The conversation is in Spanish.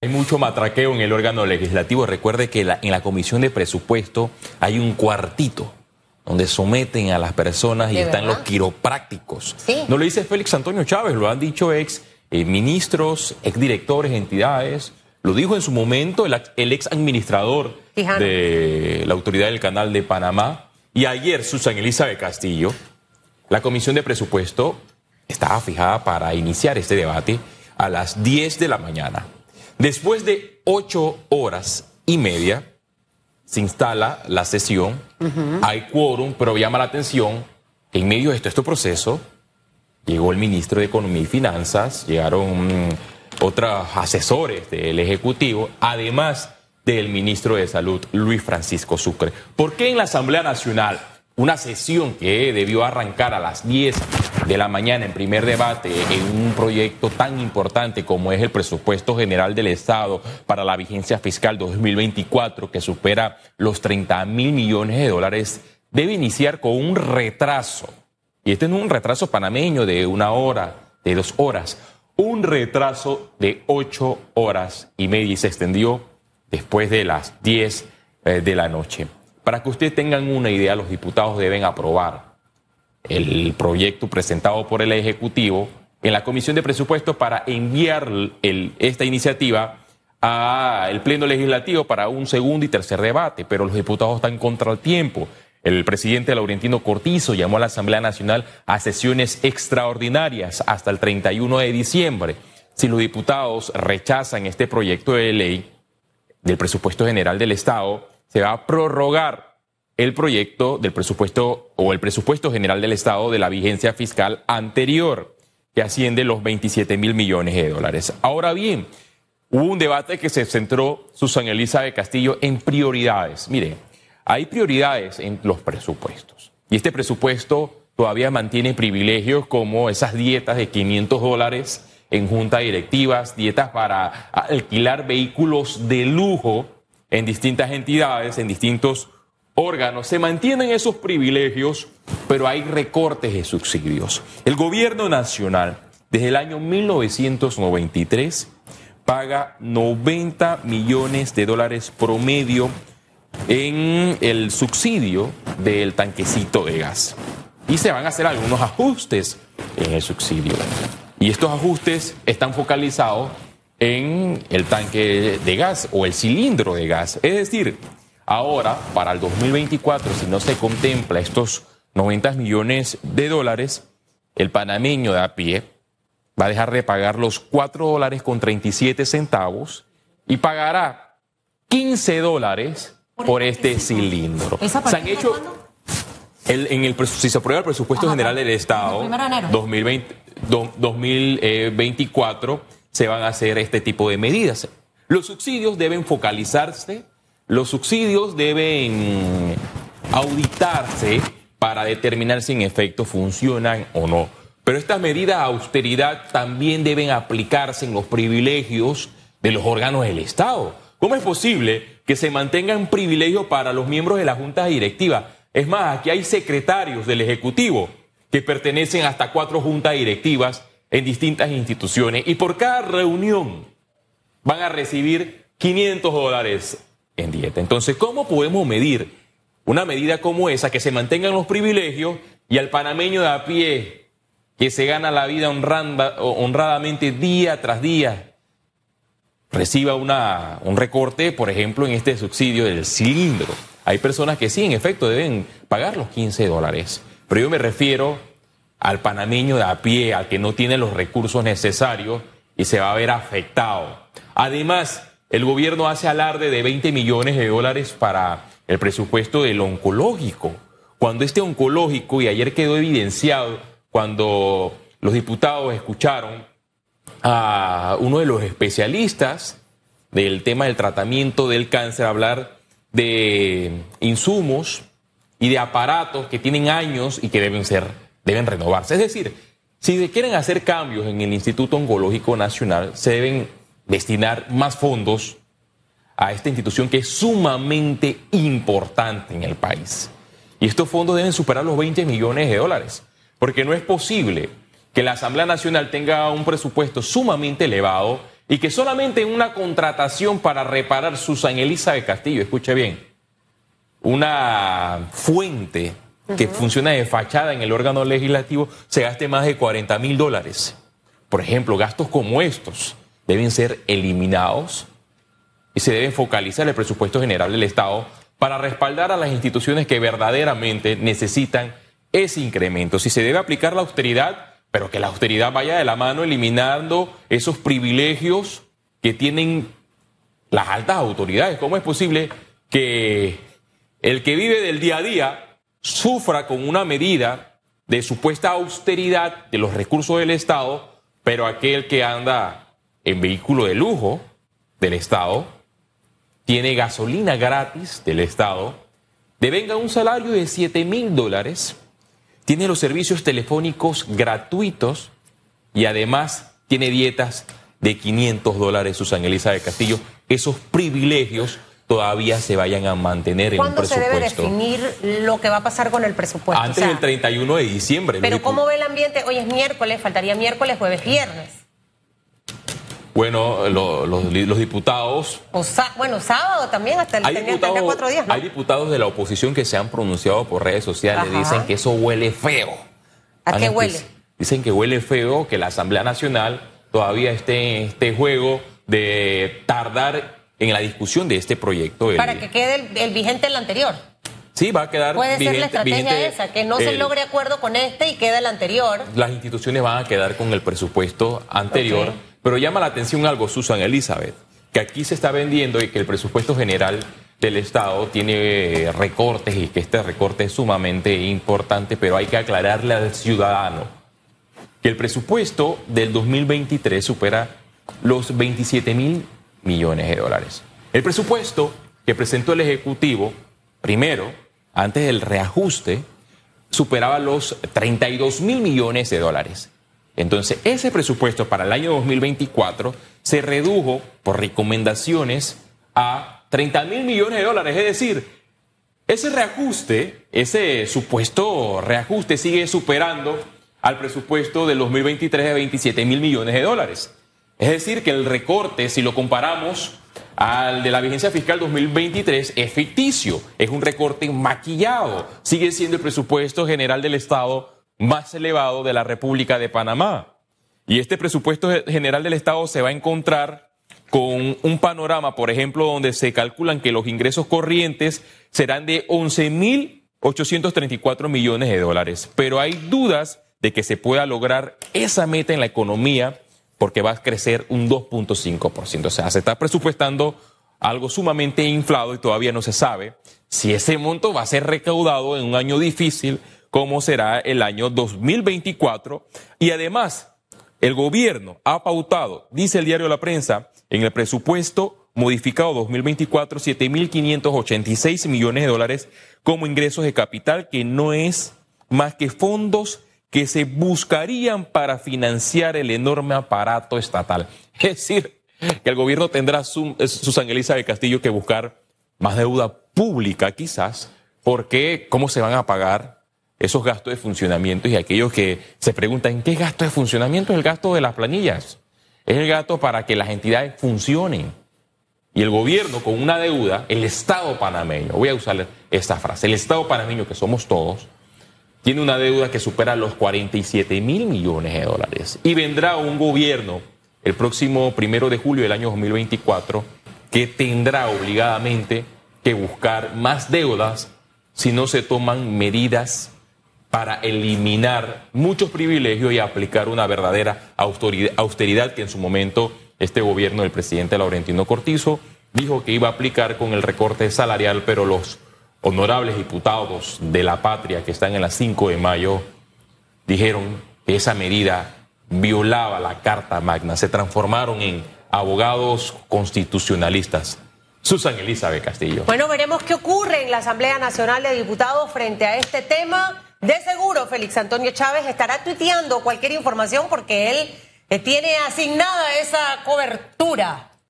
Hay mucho matraqueo en el órgano legislativo. Recuerde que en la comisión de presupuesto hay un cuartito donde someten a las personas y están los quiroprácticos. No lo dice Félix Antonio Chávez, lo han dicho ex eh, ministros, ex directores, entidades. Lo dijo en su momento el, ex administrador de la autoridad del canal de Panamá. Y ayer Susan Elizabeth Castillo, la comisión de presupuesto estaba fijada para iniciar este debate a las 10 de la mañana. Después de ocho horas y media, se instala la sesión, hay quórum, pero llama la atención que en medio de este, este proceso llegó el ministro de Economía y Finanzas, llegaron otros asesores del Ejecutivo, además del ministro de Salud, Luis Francisco Sucre. ¿Por qué en la Asamblea Nacional, una sesión que debió arrancar a las 10 de la mañana en primer debate en un proyecto tan importante como es el presupuesto general del Estado para la vigencia fiscal 2024 que supera los 30 mil millones de dólares, debe iniciar con un retraso. Y este es un retraso panameño de una hora, de dos horas, un retraso de ocho horas y media y se extendió después de las 10 eh, de la noche. Para que ustedes tengan una idea, los diputados deben aprobar el proyecto presentado por el Ejecutivo en la Comisión de Presupuestos para enviar esta iniciativa al Pleno Legislativo para un segundo y tercer debate, pero los diputados están contra el tiempo. El presidente Laurentino Cortizo llamó a la Asamblea Nacional a sesiones extraordinarias hasta el 31 de diciembre. Si los diputados rechazan este proyecto de ley del presupuesto general del Estado, se va a prorrogar el proyecto del presupuesto o el presupuesto general del Estado de la vigencia fiscal anterior, que asciende los 27 mil millones de dólares. Ahora bien, hubo un debate que se centró Susan Elisa de Castillo en prioridades. Miren, hay prioridades en los presupuestos. Y este presupuesto todavía mantiene privilegios como esas dietas de 500 dólares en juntas directivas, dietas para alquilar vehículos de lujo en distintas entidades, en distintos órganos, se mantienen esos privilegios, pero hay recortes de subsidios. El gobierno nacional, desde el año 1993, paga 90 millones de dólares promedio en el subsidio del tanquecito de gas. Y se van a hacer algunos ajustes en el subsidio. Y estos ajustes están focalizados en el tanque de gas o el cilindro de gas. Es decir, Ahora, para el 2024, si no se contempla estos 90 millones de dólares, el panameño de a pie va a dejar de pagar los 4 dólares con 37 centavos y pagará 15 dólares por este cilindro. Se han hecho en el si se aprueba el presupuesto general del Estado 2020, 2024 se van a hacer este tipo de medidas. Los subsidios deben focalizarse los subsidios deben auditarse para determinar si en efecto funcionan o no. Pero estas medidas de austeridad también deben aplicarse en los privilegios de los órganos del Estado. ¿Cómo es posible que se mantengan privilegios para los miembros de la Junta Directiva? Es más, aquí hay secretarios del Ejecutivo que pertenecen hasta cuatro juntas directivas en distintas instituciones y por cada reunión van a recibir 500 dólares en dieta. Entonces, ¿cómo podemos medir una medida como esa, que se mantengan los privilegios y al panameño de a pie, que se gana la vida honradamente día tras día, reciba una, un recorte, por ejemplo, en este subsidio del cilindro? Hay personas que sí, en efecto, deben pagar los 15 dólares, pero yo me refiero al panameño de a pie, al que no tiene los recursos necesarios y se va a ver afectado. Además, el gobierno hace alarde de 20 millones de dólares para el presupuesto del oncológico. Cuando este oncológico, y ayer quedó evidenciado cuando los diputados escucharon a uno de los especialistas del tema del tratamiento del cáncer hablar de insumos y de aparatos que tienen años y que deben ser, deben renovarse. Es decir, si quieren hacer cambios en el Instituto Oncológico Nacional, se deben destinar más fondos a esta institución que es sumamente importante en el país. Y estos fondos deben superar los 20 millones de dólares, porque no es posible que la Asamblea Nacional tenga un presupuesto sumamente elevado y que solamente en una contratación para reparar Susan Elizabeth Castillo, escuche bien, una fuente que funciona de fachada en el órgano legislativo, se gaste más de 40 mil dólares. Por ejemplo, gastos como estos deben ser eliminados y se deben focalizar el presupuesto general del Estado para respaldar a las instituciones que verdaderamente necesitan ese incremento. Si se debe aplicar la austeridad, pero que la austeridad vaya de la mano eliminando esos privilegios que tienen las altas autoridades. ¿Cómo es posible que el que vive del día a día sufra con una medida de supuesta austeridad de los recursos del Estado, pero aquel que anda en vehículo de lujo del Estado tiene gasolina gratis del Estado, devenga un salario de 7 mil dólares, tiene los servicios telefónicos gratuitos y además tiene dietas de 500 dólares Susan Elisa Castillo. Esos privilegios todavía se vayan a mantener en un presupuesto. ¿Cuándo se debe definir lo que va a pasar con el presupuesto? Antes del 31 de diciembre. Pero ¿cómo ve el ambiente? Hoy es miércoles, faltaría miércoles, jueves, viernes. Bueno, los diputados. bueno, sábado también, hasta el hay diputados, cuatro días. Hay diputados de la oposición que se han pronunciado por redes sociales, dicen que eso huele feo. ¿A qué huele? Dicen que huele feo que la Asamblea Nacional todavía esté en este juego de tardar en la discusión de este proyecto. Para que quede el, vigente el anterior. Sí, va a quedar Puede ser la estrategia esa, que no se logre acuerdo con este y quede el anterior. Las instituciones van a quedar con el presupuesto anterior. Pero llama la atención algo, Susan Elizabeth, que aquí se está vendiendo y que el presupuesto general del Estado tiene recortes y que este recorte es sumamente importante, pero hay que aclararle al ciudadano que el presupuesto del 2023 supera los 27 mil millones de dólares. El presupuesto que presentó el Ejecutivo, primero, antes del reajuste, superaba los 32 mil millones de dólares. Entonces, ese presupuesto para el año 2024 se redujo por recomendaciones a 30 mil millones de dólares. Es decir, ese reajuste, ese supuesto reajuste sigue superando al presupuesto del 2023 de 27 mil millones de dólares. Es decir, que el recorte, si lo comparamos al de la vigencia fiscal 2023, es ficticio, es un recorte maquillado, sigue siendo el presupuesto general del Estado más elevado de la República de Panamá. Y este presupuesto general del Estado se va a encontrar con un panorama, por ejemplo, donde se calculan que los ingresos corrientes serán de 11.834 millones de dólares. Pero hay dudas de que se pueda lograr esa meta en la economía porque va a crecer un 2.5%. O sea, se está presupuestando algo sumamente inflado y todavía no se sabe si ese monto va a ser recaudado en un año difícil cómo será el año 2024. Y además, el gobierno ha pautado, dice el diario La Prensa, en el presupuesto modificado 2024, 7.586 millones de dólares como ingresos de capital, que no es más que fondos que se buscarían para financiar el enorme aparato estatal. Es decir, que el gobierno tendrá su, Susan Elizabeth Castillo que buscar más deuda pública quizás, porque ¿cómo se van a pagar esos gastos de funcionamiento y aquellos que se preguntan, ¿qué gasto de funcionamiento? Es el gasto de las planillas. Es el gasto para que las entidades funcionen. Y el gobierno con una deuda, el Estado panameño, voy a usar esta frase, el Estado panameño que somos todos, tiene una deuda que supera los 47 mil millones de dólares. Y vendrá un gobierno el próximo primero de julio del año 2024 que tendrá obligadamente que buscar más deudas si no se toman medidas para eliminar muchos privilegios y aplicar una verdadera austeridad que en su momento este gobierno del presidente Laurentino Cortizo dijo que iba a aplicar con el recorte salarial, pero los honorables diputados de la patria que están en la 5 de mayo dijeron que esa medida violaba la Carta Magna, se transformaron en abogados constitucionalistas. Susan Elizabeth Castillo. Bueno, veremos qué ocurre en la Asamblea Nacional de Diputados frente a este tema. De seguro, Félix Antonio Chávez estará tuiteando cualquier información porque él eh, tiene asignada esa cobertura